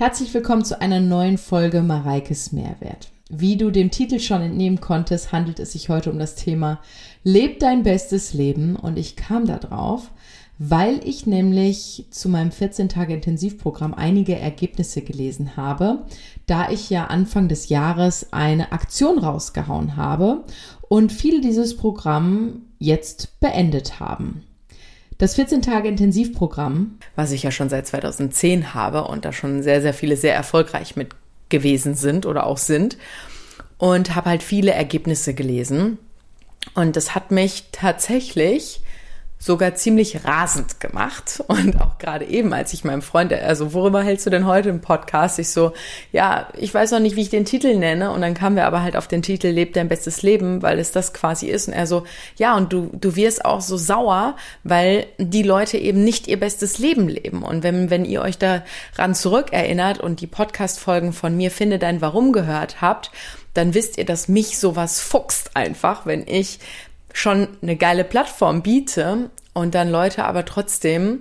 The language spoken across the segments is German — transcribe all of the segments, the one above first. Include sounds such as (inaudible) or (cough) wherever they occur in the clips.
Herzlich willkommen zu einer neuen Folge Mareikes Mehrwert. Wie du dem Titel schon entnehmen konntest, handelt es sich heute um das Thema Leb dein bestes Leben und ich kam da drauf, weil ich nämlich zu meinem 14 Tage Intensivprogramm einige Ergebnisse gelesen habe, da ich ja Anfang des Jahres eine Aktion rausgehauen habe und viele dieses Programm jetzt beendet haben. Das 14 Tage Intensivprogramm, was ich ja schon seit 2010 habe und da schon sehr, sehr viele sehr erfolgreich mit gewesen sind oder auch sind und habe halt viele Ergebnisse gelesen. Und das hat mich tatsächlich sogar ziemlich rasend gemacht. Und auch gerade eben, als ich meinem Freund, also worüber hältst du denn heute im Podcast? Ich so, ja, ich weiß noch nicht, wie ich den Titel nenne. Und dann kamen wir aber halt auf den Titel Leb dein bestes Leben, weil es das quasi ist. Und er so, ja, und du, du wirst auch so sauer, weil die Leute eben nicht ihr bestes Leben leben. Und wenn, wenn ihr euch daran zurückerinnert und die Podcast-Folgen von mir Finde dein Warum gehört habt, dann wisst ihr, dass mich sowas fuchst einfach, wenn ich schon eine geile Plattform biete und dann Leute aber trotzdem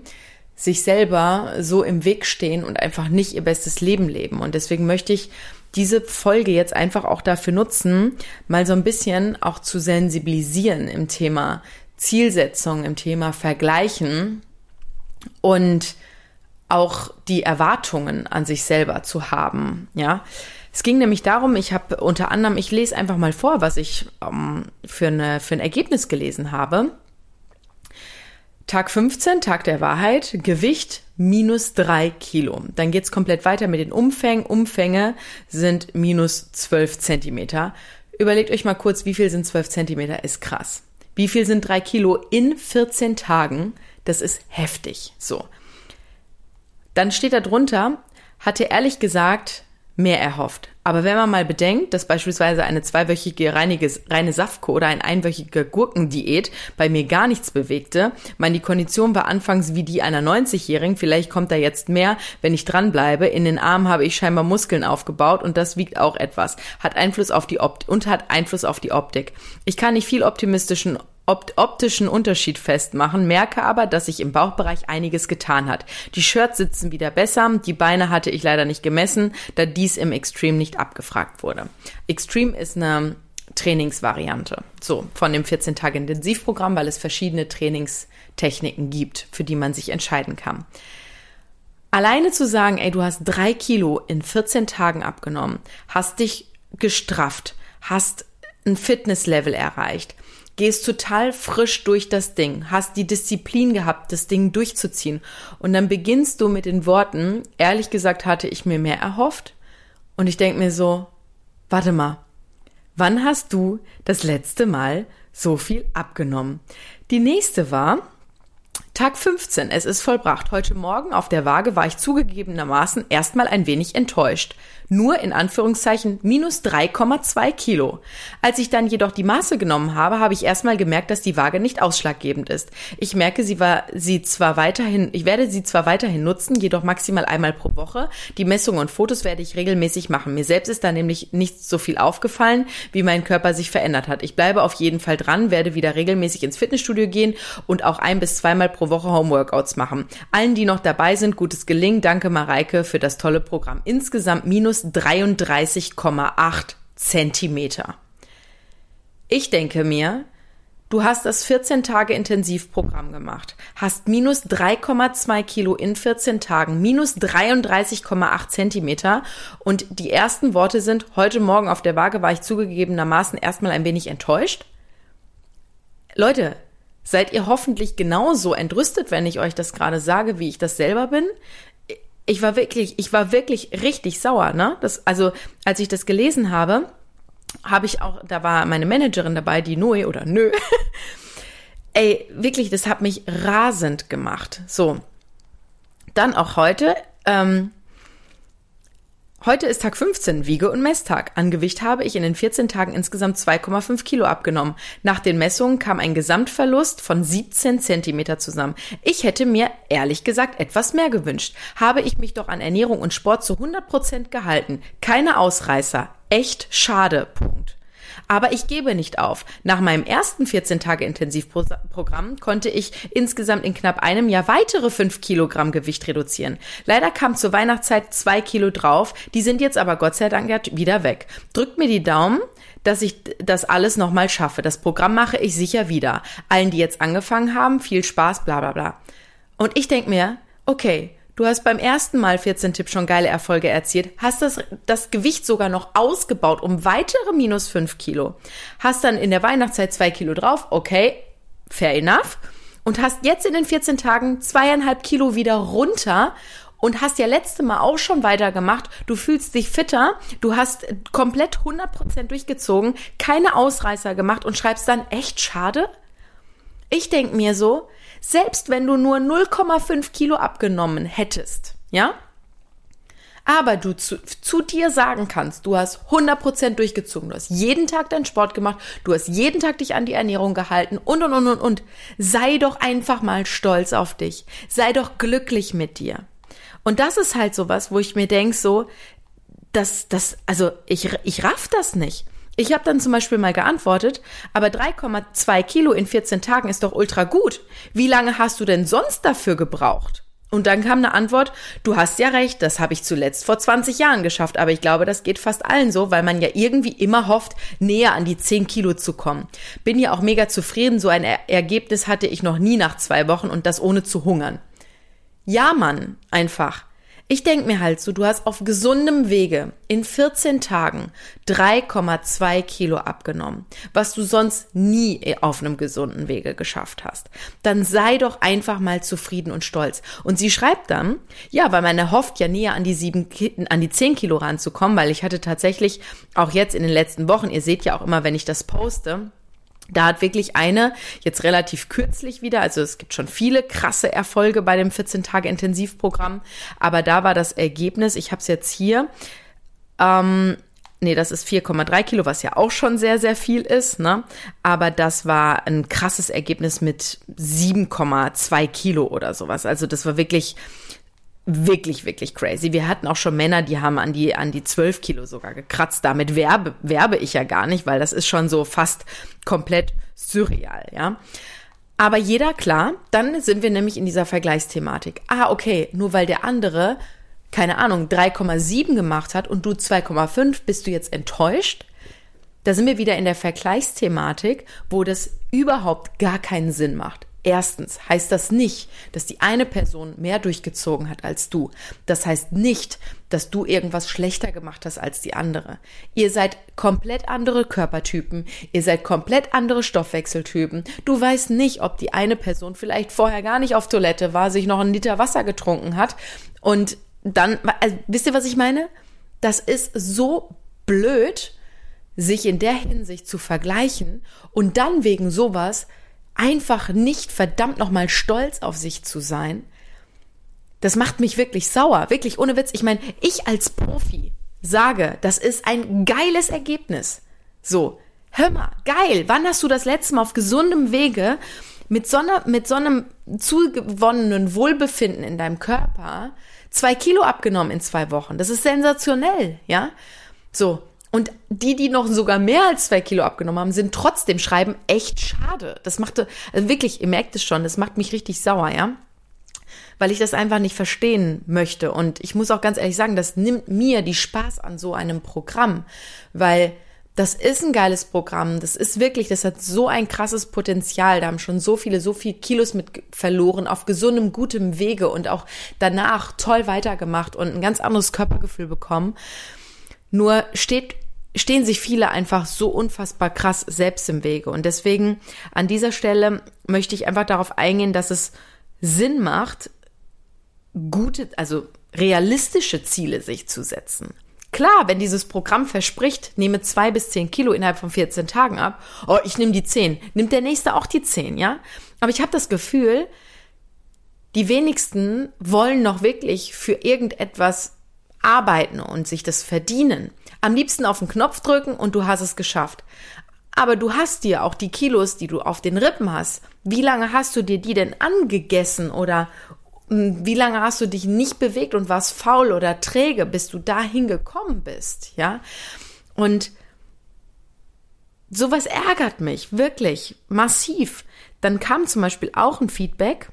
sich selber so im Weg stehen und einfach nicht ihr bestes Leben leben. Und deswegen möchte ich diese Folge jetzt einfach auch dafür nutzen, mal so ein bisschen auch zu sensibilisieren im Thema Zielsetzung, im Thema Vergleichen und auch die Erwartungen an sich selber zu haben, ja. Es ging nämlich darum, ich habe unter anderem, ich lese einfach mal vor, was ich ähm, für, eine, für ein Ergebnis gelesen habe. Tag 15, Tag der Wahrheit, Gewicht minus drei Kilo. Dann geht's komplett weiter mit den Umfängen. Umfänge sind minus zwölf Zentimeter. Überlegt euch mal kurz, wie viel sind zwölf Zentimeter? Ist krass. Wie viel sind drei Kilo in 14 Tagen? Das ist heftig. So. Dann steht da drunter, hatte ehrlich gesagt mehr erhofft. Aber wenn man mal bedenkt, dass beispielsweise eine zweiwöchige reinige, reine Saftko oder ein einwöchige Gurkendiät bei mir gar nichts bewegte, meine die Kondition war anfangs wie die einer 90-Jährigen, vielleicht kommt da jetzt mehr, wenn ich dranbleibe. In den Armen habe ich scheinbar Muskeln aufgebaut und das wiegt auch etwas, hat Einfluss auf die Optik und hat Einfluss auf die Optik. Ich kann nicht viel optimistischen optischen Unterschied festmachen, merke aber, dass sich im Bauchbereich einiges getan hat. Die Shirts sitzen wieder besser, die Beine hatte ich leider nicht gemessen, da dies im Extreme nicht abgefragt wurde. Extreme ist eine Trainingsvariante, so von dem 14 Tage Intensivprogramm, weil es verschiedene Trainingstechniken gibt, für die man sich entscheiden kann. Alleine zu sagen, ey, du hast drei Kilo in 14 Tagen abgenommen, hast dich gestrafft, hast ein Fitnesslevel erreicht, gehst total frisch durch das Ding, hast die Disziplin gehabt, das Ding durchzuziehen. Und dann beginnst du mit den Worten, ehrlich gesagt hatte ich mir mehr erhofft. Und ich denke mir so, warte mal, wann hast du das letzte Mal so viel abgenommen? Die nächste war, Tag 15, es ist vollbracht. Heute Morgen auf der Waage war ich zugegebenermaßen erstmal ein wenig enttäuscht. Nur in Anführungszeichen minus 3,2 Kilo. Als ich dann jedoch die Maße genommen habe, habe ich erstmal gemerkt, dass die Waage nicht ausschlaggebend ist. Ich merke, sie war sie zwar weiterhin, ich werde sie zwar weiterhin nutzen, jedoch maximal einmal pro Woche. Die Messungen und Fotos werde ich regelmäßig machen. Mir selbst ist da nämlich nicht so viel aufgefallen, wie mein Körper sich verändert hat. Ich bleibe auf jeden Fall dran, werde wieder regelmäßig ins Fitnessstudio gehen und auch ein bis zweimal pro Woche Homeworkouts machen. Allen, die noch dabei sind, gutes Gelingen. Danke Mareike für das tolle Programm. Insgesamt minus 33,8 Zentimeter. Ich denke mir, Du hast das 14 Tage Intensivprogramm gemacht, hast minus 3,2 Kilo in 14 Tagen, minus 33,8 Zentimeter und die ersten Worte sind, heute Morgen auf der Waage war ich zugegebenermaßen erstmal ein wenig enttäuscht. Leute, seid ihr hoffentlich genauso entrüstet, wenn ich euch das gerade sage, wie ich das selber bin. Ich war wirklich, ich war wirklich richtig sauer, ne? Das, also, als ich das gelesen habe, habe ich auch, da war meine Managerin dabei, die Noe oder Nö. (laughs) Ey, wirklich, das hat mich rasend gemacht. So. Dann auch heute, ähm, Heute ist Tag 15, Wiege- und Messtag. An Gewicht habe ich in den 14 Tagen insgesamt 2,5 Kilo abgenommen. Nach den Messungen kam ein Gesamtverlust von 17 Zentimeter zusammen. Ich hätte mir, ehrlich gesagt, etwas mehr gewünscht. Habe ich mich doch an Ernährung und Sport zu 100 Prozent gehalten. Keine Ausreißer. Echt schade. Punkt. Aber ich gebe nicht auf. Nach meinem ersten 14 Tage Intensivprogramm konnte ich insgesamt in knapp einem Jahr weitere 5 Kilogramm Gewicht reduzieren. Leider kam zur Weihnachtszeit 2 Kilo drauf. Die sind jetzt aber Gott sei Dank wieder weg. Drückt mir die Daumen, dass ich das alles nochmal schaffe. Das Programm mache ich sicher wieder. Allen, die jetzt angefangen haben, viel Spaß, bla bla bla. Und ich denke mir, okay, Du hast beim ersten Mal 14 Tipps schon geile Erfolge erzielt, hast das, das Gewicht sogar noch ausgebaut um weitere minus 5 Kilo. Hast dann in der Weihnachtszeit 2 Kilo drauf, okay, fair enough. Und hast jetzt in den 14 Tagen zweieinhalb Kilo wieder runter und hast ja letzte Mal auch schon weitergemacht. Du fühlst dich fitter, du hast komplett 100% durchgezogen, keine Ausreißer gemacht und schreibst dann echt schade? Ich denk mir so, selbst wenn du nur 0,5 Kilo abgenommen hättest, ja? Aber du zu, zu dir sagen kannst, du hast 100% durchgezogen, du hast jeden Tag deinen Sport gemacht, du hast jeden Tag dich an die Ernährung gehalten und, und, und, und, und. Sei doch einfach mal stolz auf dich. Sei doch glücklich mit dir. Und das ist halt sowas, wo ich mir denke, so, das, das, also ich, ich raff das nicht. Ich habe dann zum Beispiel mal geantwortet, aber 3,2 Kilo in 14 Tagen ist doch ultra gut. Wie lange hast du denn sonst dafür gebraucht? Und dann kam eine Antwort, du hast ja recht, das habe ich zuletzt vor 20 Jahren geschafft, aber ich glaube, das geht fast allen so, weil man ja irgendwie immer hofft, näher an die 10 Kilo zu kommen. Bin ja auch mega zufrieden, so ein er Ergebnis hatte ich noch nie nach zwei Wochen und das ohne zu hungern. Ja, Mann, einfach. Ich denke mir halt so, du hast auf gesundem Wege in 14 Tagen 3,2 Kilo abgenommen, was du sonst nie auf einem gesunden Wege geschafft hast. Dann sei doch einfach mal zufrieden und stolz. Und sie schreibt dann, ja, weil man erhofft ja näher an die sieben, an die 10 Kilo ranzukommen, weil ich hatte tatsächlich auch jetzt in den letzten Wochen, ihr seht ja auch immer, wenn ich das poste, da hat wirklich eine, jetzt relativ kürzlich wieder, also es gibt schon viele krasse Erfolge bei dem 14-Tage-Intensivprogramm, aber da war das Ergebnis, ich habe es jetzt hier, ähm, nee, das ist 4,3 Kilo, was ja auch schon sehr, sehr viel ist, ne? Aber das war ein krasses Ergebnis mit 7,2 Kilo oder sowas. Also das war wirklich wirklich, wirklich crazy. Wir hatten auch schon Männer, die haben an die, an die 12 Kilo sogar gekratzt. Damit werbe, werbe ich ja gar nicht, weil das ist schon so fast komplett surreal, ja. Aber jeder klar, dann sind wir nämlich in dieser Vergleichsthematik. Ah, okay, nur weil der andere, keine Ahnung, 3,7 gemacht hat und du 2,5, bist du jetzt enttäuscht? Da sind wir wieder in der Vergleichsthematik, wo das überhaupt gar keinen Sinn macht. Erstens heißt das nicht, dass die eine Person mehr durchgezogen hat als du. Das heißt nicht, dass du irgendwas schlechter gemacht hast als die andere. Ihr seid komplett andere Körpertypen, ihr seid komplett andere Stoffwechseltypen. Du weißt nicht, ob die eine Person vielleicht vorher gar nicht auf Toilette war, sich noch einen Liter Wasser getrunken hat und dann, also, wisst ihr, was ich meine? Das ist so blöd, sich in der Hinsicht zu vergleichen und dann wegen sowas einfach nicht verdammt nochmal stolz auf sich zu sein, das macht mich wirklich sauer. Wirklich ohne Witz. Ich meine, ich als Profi sage, das ist ein geiles Ergebnis. So, hör mal, geil. Wann hast du das letzte Mal auf gesundem Wege mit so, einer, mit so einem zugewonnenen Wohlbefinden in deinem Körper zwei Kilo abgenommen in zwei Wochen? Das ist sensationell, ja? So, und die, die noch sogar mehr als zwei Kilo abgenommen haben, sind trotzdem schreiben echt schade. Das machte, also wirklich, ihr merkt es schon, das macht mich richtig sauer, ja. Weil ich das einfach nicht verstehen möchte. Und ich muss auch ganz ehrlich sagen, das nimmt mir die Spaß an so einem Programm. Weil das ist ein geiles Programm. Das ist wirklich, das hat so ein krasses Potenzial. Da haben schon so viele, so viele Kilos mit verloren auf gesundem, gutem Wege und auch danach toll weitergemacht und ein ganz anderes Körpergefühl bekommen. Nur steht stehen sich viele einfach so unfassbar krass selbst im Wege. Und deswegen an dieser Stelle möchte ich einfach darauf eingehen, dass es Sinn macht, gute, also realistische Ziele sich zu setzen. Klar, wenn dieses Programm verspricht, nehme zwei bis zehn Kilo innerhalb von 14 Tagen ab, oh, ich nehme die zehn, nimmt der nächste auch die zehn, ja? Aber ich habe das Gefühl, die wenigsten wollen noch wirklich für irgendetwas arbeiten und sich das verdienen. Am liebsten auf den Knopf drücken und du hast es geschafft. Aber du hast dir auch die Kilos, die du auf den Rippen hast, wie lange hast du dir die denn angegessen oder hm, wie lange hast du dich nicht bewegt und warst faul oder träge, bis du dahin gekommen bist, ja? Und sowas ärgert mich wirklich massiv. Dann kam zum Beispiel auch ein Feedback.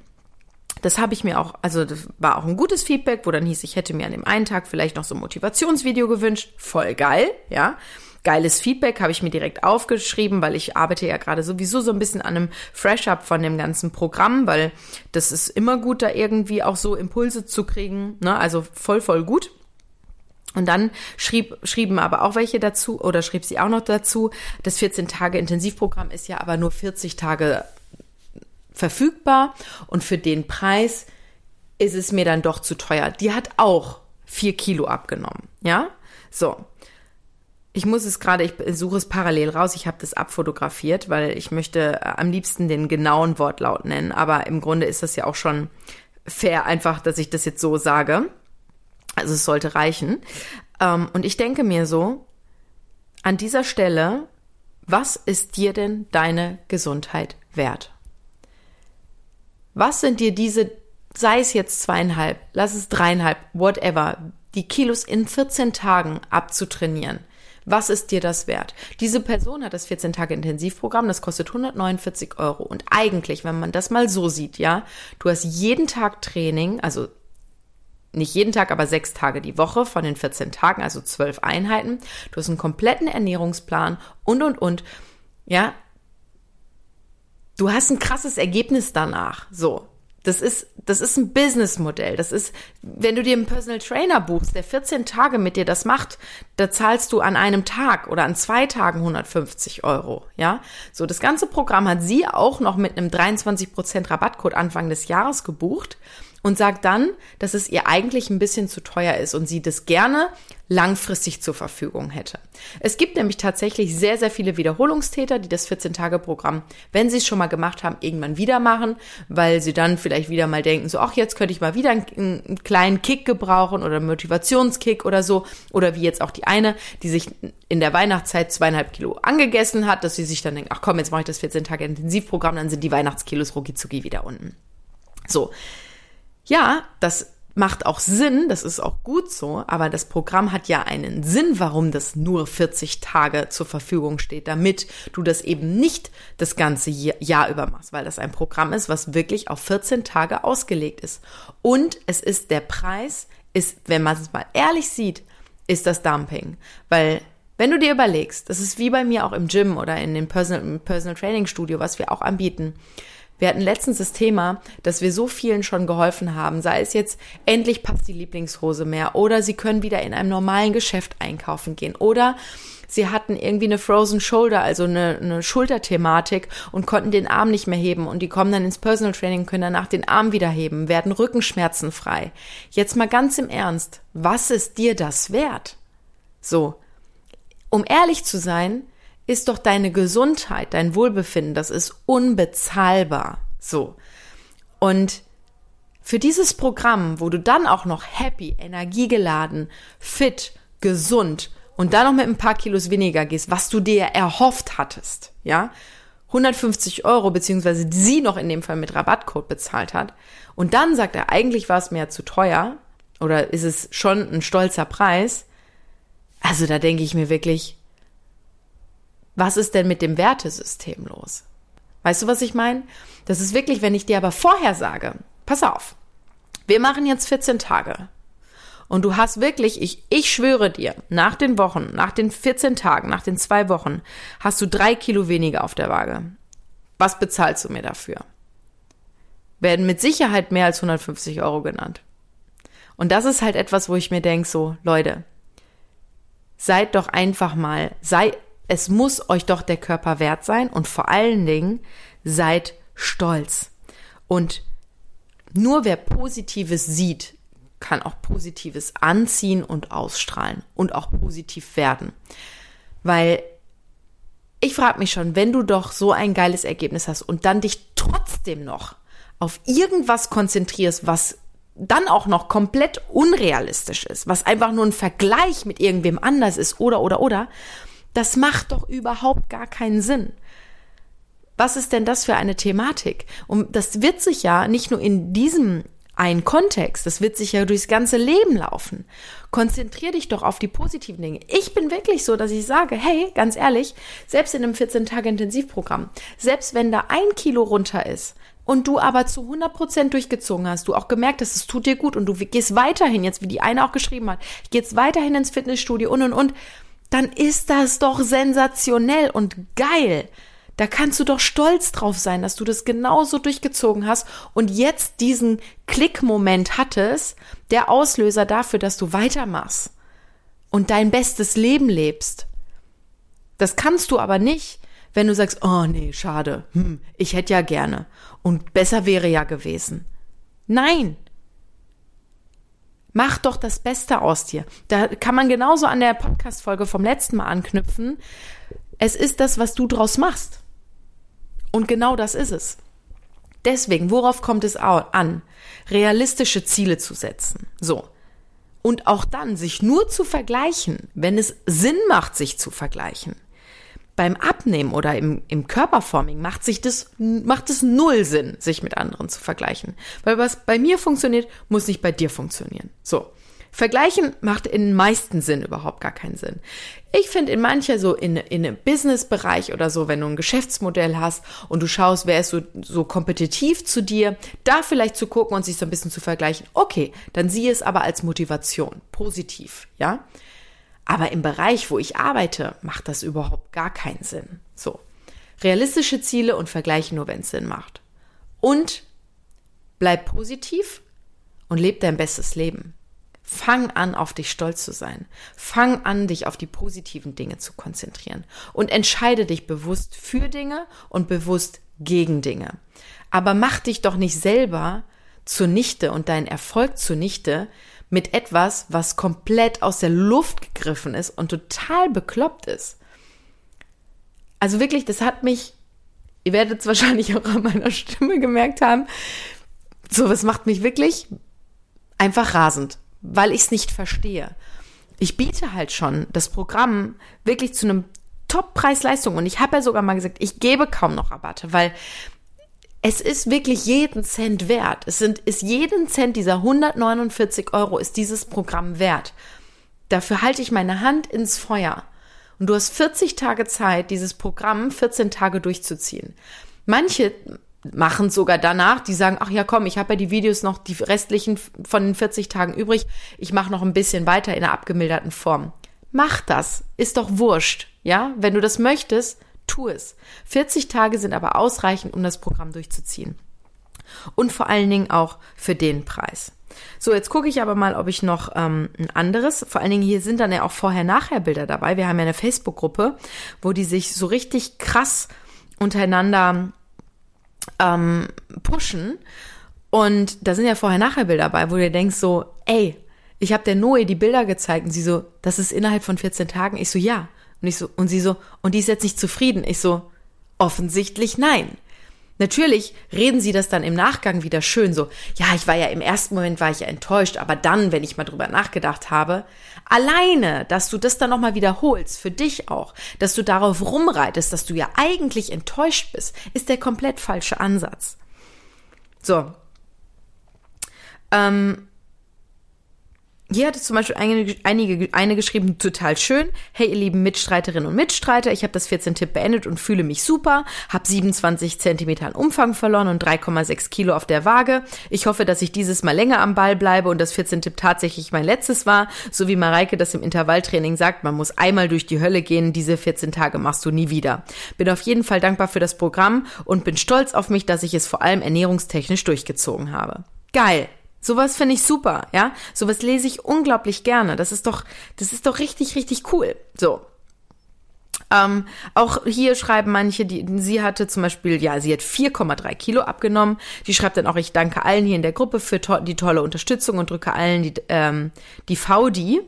Das habe ich mir auch, also das war auch ein gutes Feedback, wo dann hieß, ich hätte mir an dem einen Tag vielleicht noch so ein Motivationsvideo gewünscht. Voll geil, ja. Geiles Feedback habe ich mir direkt aufgeschrieben, weil ich arbeite ja gerade sowieso so ein bisschen an einem Fresh-Up von dem ganzen Programm, weil das ist immer gut, da irgendwie auch so Impulse zu kriegen. Ne? Also voll, voll gut. Und dann schrieb, schrieben aber auch welche dazu oder schrieb sie auch noch dazu, das 14 Tage Intensivprogramm ist ja aber nur 40 Tage verfügbar und für den Preis ist es mir dann doch zu teuer. Die hat auch vier Kilo abgenommen, ja? So. Ich muss es gerade, ich suche es parallel raus, ich habe das abfotografiert, weil ich möchte äh, am liebsten den genauen Wortlaut nennen, aber im Grunde ist das ja auch schon fair einfach, dass ich das jetzt so sage. Also es sollte reichen. Ähm, und ich denke mir so, an dieser Stelle, was ist dir denn deine Gesundheit wert? Was sind dir diese, sei es jetzt zweieinhalb, lass es dreieinhalb, whatever, die Kilos in 14 Tagen abzutrainieren? Was ist dir das wert? Diese Person hat das 14 Tage Intensivprogramm, das kostet 149 Euro. Und eigentlich, wenn man das mal so sieht, ja, du hast jeden Tag Training, also nicht jeden Tag, aber sechs Tage die Woche von den 14 Tagen, also zwölf Einheiten. Du hast einen kompletten Ernährungsplan und, und, und. Ja. Du hast ein krasses Ergebnis danach. So. Das ist, das ist ein Businessmodell. Das ist, wenn du dir einen Personal Trainer buchst, der 14 Tage mit dir das macht, da zahlst du an einem Tag oder an zwei Tagen 150 Euro. Ja, so das ganze Programm hat sie auch noch mit einem 23% Rabattcode Anfang des Jahres gebucht und sagt dann, dass es ihr eigentlich ein bisschen zu teuer ist und sie das gerne langfristig zur Verfügung hätte. Es gibt nämlich tatsächlich sehr, sehr viele Wiederholungstäter, die das 14-Tage-Programm, wenn sie es schon mal gemacht haben, irgendwann wieder machen, weil sie dann vielleicht wieder mal denken, so, ach, jetzt könnte ich mal wieder einen, einen kleinen Kick gebrauchen oder einen Motivationskick oder so. Oder wie jetzt auch die eine, die sich in der Weihnachtszeit zweieinhalb Kilo angegessen hat, dass sie sich dann denkt, ach komm, jetzt mache ich das 14-Tage-Intensivprogramm, dann sind die Weihnachtskilos rucki wieder unten. So, ja, das macht auch Sinn, das ist auch gut so, aber das Programm hat ja einen Sinn, warum das nur 40 Tage zur Verfügung steht, damit du das eben nicht das ganze Jahr über machst, weil das ein Programm ist, was wirklich auf 14 Tage ausgelegt ist. Und es ist der Preis, ist, wenn man es mal ehrlich sieht, ist das Dumping, weil wenn du dir überlegst, das ist wie bei mir auch im Gym oder in dem Personal, Personal Training Studio, was wir auch anbieten, wir hatten letztens das Thema, dass wir so vielen schon geholfen haben, sei es jetzt endlich passt die Lieblingshose mehr oder sie können wieder in einem normalen Geschäft einkaufen gehen oder sie hatten irgendwie eine Frozen Shoulder, also eine, eine Schulterthematik und konnten den Arm nicht mehr heben und die kommen dann ins Personal Training, können danach den Arm wieder heben, werden Rückenschmerzen frei. Jetzt mal ganz im Ernst, was ist dir das wert? So, um ehrlich zu sein, ist doch deine Gesundheit, dein Wohlbefinden, das ist unbezahlbar. So. Und für dieses Programm, wo du dann auch noch happy, energiegeladen, fit, gesund und dann noch mit ein paar Kilos weniger gehst, was du dir erhofft hattest, ja, 150 Euro, beziehungsweise sie noch in dem Fall mit Rabattcode bezahlt hat, und dann sagt er, eigentlich war es mir zu teuer, oder ist es schon ein stolzer Preis, also da denke ich mir wirklich, was ist denn mit dem Wertesystem los? Weißt du, was ich meine? Das ist wirklich, wenn ich dir aber vorher sage, pass auf, wir machen jetzt 14 Tage. Und du hast wirklich, ich, ich schwöre dir, nach den Wochen, nach den 14 Tagen, nach den zwei Wochen, hast du drei Kilo weniger auf der Waage. Was bezahlst du mir dafür? Werden mit Sicherheit mehr als 150 Euro genannt. Und das ist halt etwas, wo ich mir denke, so, Leute, seid doch einfach mal, sei, es muss euch doch der Körper wert sein und vor allen Dingen seid stolz. Und nur wer Positives sieht, kann auch Positives anziehen und ausstrahlen und auch positiv werden. Weil ich frage mich schon, wenn du doch so ein geiles Ergebnis hast und dann dich trotzdem noch auf irgendwas konzentrierst, was dann auch noch komplett unrealistisch ist, was einfach nur ein Vergleich mit irgendwem anders ist oder oder oder, das macht doch überhaupt gar keinen Sinn. Was ist denn das für eine Thematik? Und das wird sich ja nicht nur in diesem ein Kontext. Das wird sich ja durchs ganze Leben laufen. Konzentrier dich doch auf die positiven Dinge. Ich bin wirklich so, dass ich sage, hey, ganz ehrlich, selbst in einem 14-Tage-Intensivprogramm, selbst wenn da ein Kilo runter ist, und du aber zu 100 Prozent durchgezogen hast, du auch gemerkt hast, es tut dir gut und du gehst weiterhin, jetzt wie die eine auch geschrieben hat, jetzt weiterhin ins Fitnessstudio und und und, dann ist das doch sensationell und geil. Da kannst du doch stolz drauf sein, dass du das genauso durchgezogen hast und jetzt diesen Klickmoment hattest, der Auslöser dafür, dass du weitermachst und dein bestes Leben lebst. Das kannst du aber nicht, wenn du sagst, oh nee, schade, hm, ich hätte ja gerne und besser wäre ja gewesen. Nein. Mach doch das Beste aus dir. Da kann man genauso an der Podcast-Folge vom letzten Mal anknüpfen. Es ist das, was du draus machst. Und genau das ist es. Deswegen, worauf kommt es an? Realistische Ziele zu setzen. So. Und auch dann sich nur zu vergleichen, wenn es Sinn macht, sich zu vergleichen. Beim Abnehmen oder im, im Körperforming macht sich das, macht es null Sinn, sich mit anderen zu vergleichen. Weil was bei mir funktioniert, muss nicht bei dir funktionieren. So. Vergleichen macht in meisten Sinn überhaupt gar keinen Sinn. Ich finde in mancher so in, in einem Business-Bereich oder so, wenn du ein Geschäftsmodell hast und du schaust, wer ist so, so kompetitiv zu dir, da vielleicht zu gucken und sich so ein bisschen zu vergleichen. Okay, dann sieh es aber als Motivation, positiv, ja. Aber im Bereich, wo ich arbeite, macht das überhaupt gar keinen Sinn. So. Realistische Ziele und vergleichen nur, wenn es Sinn macht. Und bleib positiv und leb dein bestes Leben. Fang an, auf dich stolz zu sein. Fang an, dich auf die positiven Dinge zu konzentrieren. Und entscheide dich bewusst für Dinge und bewusst gegen Dinge. Aber mach dich doch nicht selber zunichte und deinen Erfolg zunichte mit etwas, was komplett aus der Luft gegriffen ist und total bekloppt ist. Also wirklich, das hat mich, ihr werdet es (laughs) wahrscheinlich auch an meiner Stimme gemerkt haben, so, was macht mich wirklich einfach rasend weil ich es nicht verstehe. Ich biete halt schon das Programm wirklich zu einem Top-Preis-Leistung und ich habe ja sogar mal gesagt, ich gebe kaum noch Rabatte, weil es ist wirklich jeden Cent wert. Es sind, ist jeden Cent dieser 149 Euro ist dieses Programm wert. Dafür halte ich meine Hand ins Feuer. Und du hast 40 Tage Zeit, dieses Programm 14 Tage durchzuziehen. Manche machen sogar danach, die sagen, ach ja, komm, ich habe ja die Videos noch, die restlichen von den 40 Tagen übrig, ich mache noch ein bisschen weiter in einer abgemilderten Form. Mach das, ist doch wurscht, ja? Wenn du das möchtest, tu es. 40 Tage sind aber ausreichend, um das Programm durchzuziehen. Und vor allen Dingen auch für den Preis. So, jetzt gucke ich aber mal, ob ich noch ähm, ein anderes, vor allen Dingen hier sind dann ja auch Vorher-Nachher-Bilder dabei. Wir haben ja eine Facebook-Gruppe, wo die sich so richtig krass untereinander ähm, pushen. Und da sind ja vorher-nachher-Bilder dabei, wo du denkst so, ey, ich habe der Noe die Bilder gezeigt und sie so, das ist innerhalb von 14 Tagen. Ich so, ja. Und ich so, und sie so, und die ist jetzt nicht zufrieden. Ich so, offensichtlich nein. Natürlich reden sie das dann im Nachgang wieder schön so, ja, ich war ja im ersten Moment war ich ja enttäuscht, aber dann, wenn ich mal drüber nachgedacht habe, alleine, dass du das dann nochmal wiederholst, für dich auch, dass du darauf rumreitest, dass du ja eigentlich enttäuscht bist, ist der komplett falsche Ansatz. So. Ähm, hier hat es zum Beispiel einige, einige, eine geschrieben, total schön. Hey, ihr lieben Mitstreiterinnen und Mitstreiter, ich habe das 14-Tipp beendet und fühle mich super, habe 27 Zentimeter an Umfang verloren und 3,6 Kilo auf der Waage. Ich hoffe, dass ich dieses Mal länger am Ball bleibe und das 14-Tipp tatsächlich mein letztes war. So wie Mareike das im Intervalltraining sagt, man muss einmal durch die Hölle gehen, diese 14 Tage machst du nie wieder. Bin auf jeden Fall dankbar für das Programm und bin stolz auf mich, dass ich es vor allem ernährungstechnisch durchgezogen habe. Geil! Sowas finde ich super, ja. Sowas lese ich unglaublich gerne. Das ist doch, das ist doch richtig, richtig cool. So. Ähm, auch hier schreiben manche, die, sie hatte zum Beispiel, ja, sie hat 4,3 Kilo abgenommen. Die schreibt dann auch, ich danke allen hier in der Gruppe für to die tolle Unterstützung und drücke allen die, ähm, die VD,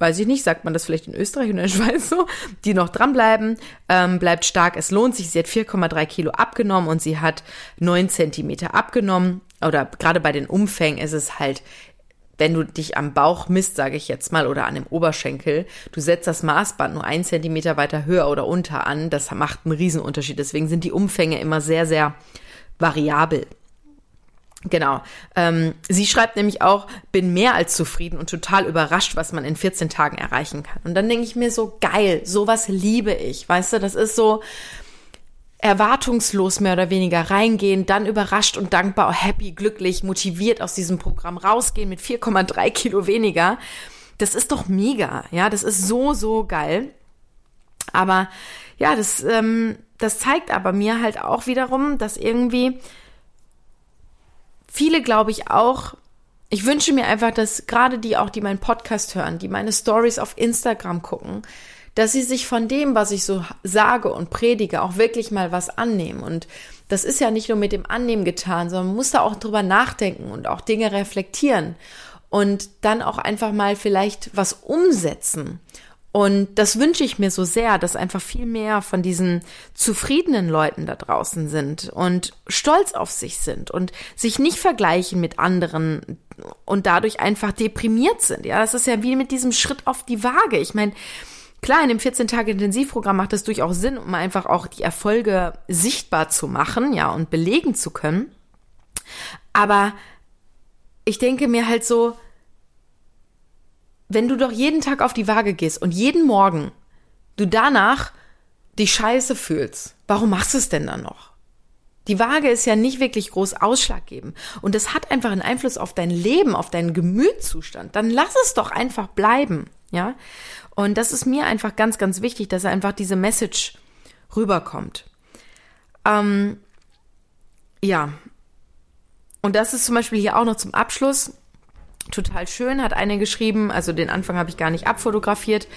weiß ich nicht, sagt man das vielleicht in Österreich und in der (laughs) Schweiz so, die noch dranbleiben, ähm, bleibt stark, es lohnt sich. Sie hat 4,3 Kilo abgenommen und sie hat 9 Zentimeter abgenommen oder gerade bei den Umfängen ist es halt, wenn du dich am Bauch misst, sage ich jetzt mal, oder an dem Oberschenkel, du setzt das Maßband nur einen Zentimeter weiter höher oder unter an, das macht einen Riesenunterschied. Deswegen sind die Umfänge immer sehr, sehr variabel. Genau. Ähm, sie schreibt nämlich auch, bin mehr als zufrieden und total überrascht, was man in 14 Tagen erreichen kann. Und dann denke ich mir so, geil, sowas liebe ich. Weißt du, das ist so erwartungslos mehr oder weniger reingehen, dann überrascht und dankbar, happy, glücklich, motiviert aus diesem Programm rausgehen mit 4,3 Kilo weniger. Das ist doch mega. Ja, das ist so, so geil. Aber ja, das, ähm, das zeigt aber mir halt auch wiederum, dass irgendwie viele, glaube ich, auch, ich wünsche mir einfach, dass gerade die auch, die meinen Podcast hören, die meine Stories auf Instagram gucken, dass sie sich von dem, was ich so sage und predige, auch wirklich mal was annehmen. Und das ist ja nicht nur mit dem Annehmen getan, sondern man muss da auch drüber nachdenken und auch Dinge reflektieren und dann auch einfach mal vielleicht was umsetzen. Und das wünsche ich mir so sehr, dass einfach viel mehr von diesen zufriedenen Leuten da draußen sind und stolz auf sich sind und sich nicht vergleichen mit anderen und dadurch einfach deprimiert sind. Ja, das ist ja wie mit diesem Schritt auf die Waage. Ich meine, klar, in dem 14-Tage-Intensivprogramm macht es durchaus Sinn, um einfach auch die Erfolge sichtbar zu machen, ja, und belegen zu können. Aber ich denke mir halt so, wenn du doch jeden Tag auf die Waage gehst und jeden Morgen du danach dich scheiße fühlst, warum machst du es denn dann noch? Die Waage ist ja nicht wirklich groß ausschlaggebend und das hat einfach einen Einfluss auf dein Leben, auf deinen Gemütszustand. Dann lass es doch einfach bleiben, ja? Und das ist mir einfach ganz, ganz wichtig, dass einfach diese Message rüberkommt. Ähm, ja. Und das ist zum Beispiel hier auch noch zum Abschluss total schön, hat eine geschrieben, also den Anfang habe ich gar nicht abfotografiert,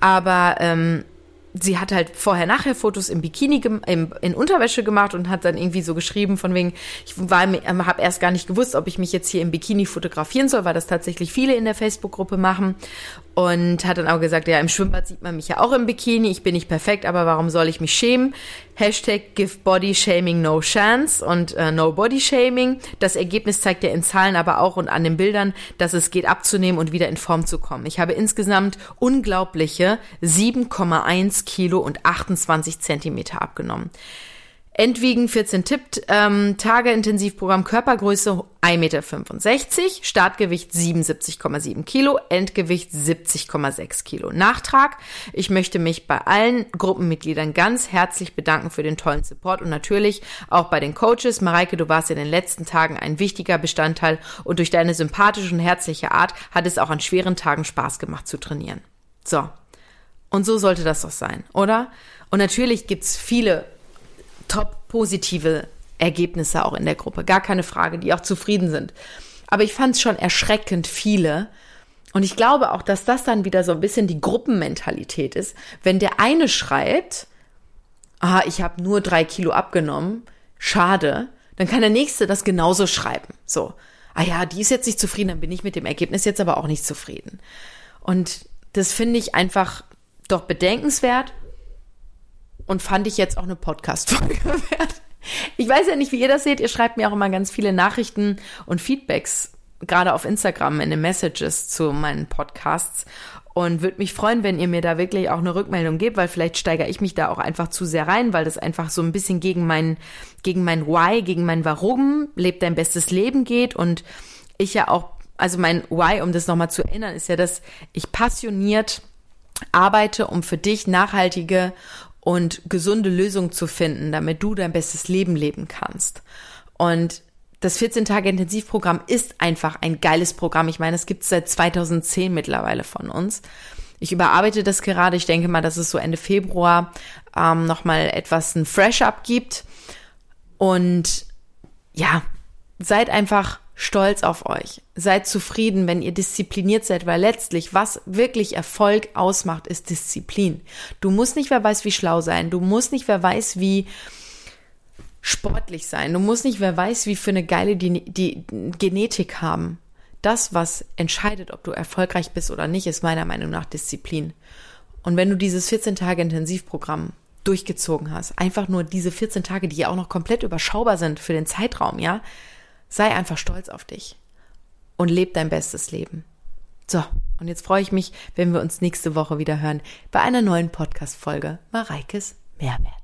aber ähm, sie hat halt vorher nachher Fotos im Bikini im, in Unterwäsche gemacht und hat dann irgendwie so geschrieben von wegen ich war ähm, habe erst gar nicht gewusst, ob ich mich jetzt hier im Bikini fotografieren soll, weil das tatsächlich viele in der Facebook Gruppe machen und hat dann auch gesagt, ja, im Schwimmbad sieht man mich ja auch im Bikini, ich bin nicht perfekt, aber warum soll ich mich schämen? Hashtag Give Body Shaming No Chance und äh, No Body Shaming. Das Ergebnis zeigt ja in Zahlen, aber auch und an den Bildern, dass es geht abzunehmen und wieder in Form zu kommen. Ich habe insgesamt unglaubliche 7,1 Kilo und 28 Zentimeter abgenommen. Entwiegen 14 Tipp, ähm, Tage Intensivprogramm Körpergröße 1,65 Meter, Startgewicht 77,7 Kilo, Endgewicht 70,6 Kilo. Nachtrag, ich möchte mich bei allen Gruppenmitgliedern ganz herzlich bedanken für den tollen Support und natürlich auch bei den Coaches. Mareike, du warst in den letzten Tagen ein wichtiger Bestandteil und durch deine sympathische und herzliche Art hat es auch an schweren Tagen Spaß gemacht zu trainieren. So. Und so sollte das doch sein, oder? Und natürlich gibt's viele top positive Ergebnisse auch in der Gruppe. Gar keine Frage, die auch zufrieden sind. Aber ich fand es schon erschreckend viele. Und ich glaube auch, dass das dann wieder so ein bisschen die Gruppenmentalität ist. Wenn der eine schreibt, ah, ich habe nur drei Kilo abgenommen, schade, dann kann der nächste das genauso schreiben. So, ah ja, die ist jetzt nicht zufrieden, dann bin ich mit dem Ergebnis jetzt aber auch nicht zufrieden. Und das finde ich einfach doch bedenkenswert und fand ich jetzt auch eine Podcast-Folge (laughs) wert. Ich weiß ja nicht, wie ihr das seht. Ihr schreibt mir auch immer ganz viele Nachrichten und Feedbacks, gerade auf Instagram in den Messages zu meinen Podcasts. Und würde mich freuen, wenn ihr mir da wirklich auch eine Rückmeldung gebt, weil vielleicht steigere ich mich da auch einfach zu sehr rein, weil das einfach so ein bisschen gegen mein, gegen mein Why, gegen mein Warum, lebt dein bestes Leben geht. Und ich ja auch, also mein Why, um das nochmal zu erinnern, ist ja, dass ich passioniert arbeite, um für dich nachhaltige und gesunde Lösungen zu finden, damit du dein bestes Leben leben kannst. Und das 14 Tage Intensivprogramm ist einfach ein geiles Programm. Ich meine, es gibt es seit 2010 mittlerweile von uns. Ich überarbeite das gerade. Ich denke mal, dass es so Ende Februar ähm, nochmal etwas ein Fresh-Up gibt. Und ja, seid einfach stolz auf euch. Seid zufrieden, wenn ihr diszipliniert seid, weil letztlich, was wirklich Erfolg ausmacht, ist Disziplin. Du musst nicht, wer weiß, wie schlau sein. Du musst nicht, wer weiß, wie sportlich sein. Du musst nicht, wer weiß, wie für eine geile die, die Genetik haben. Das, was entscheidet, ob du erfolgreich bist oder nicht, ist meiner Meinung nach Disziplin. Und wenn du dieses 14 Tage Intensivprogramm durchgezogen hast, einfach nur diese 14 Tage, die ja auch noch komplett überschaubar sind für den Zeitraum, ja, Sei einfach stolz auf dich und leb dein bestes Leben. So, und jetzt freue ich mich, wenn wir uns nächste Woche wieder hören bei einer neuen Podcast-Folge Mareikes Mehrwert.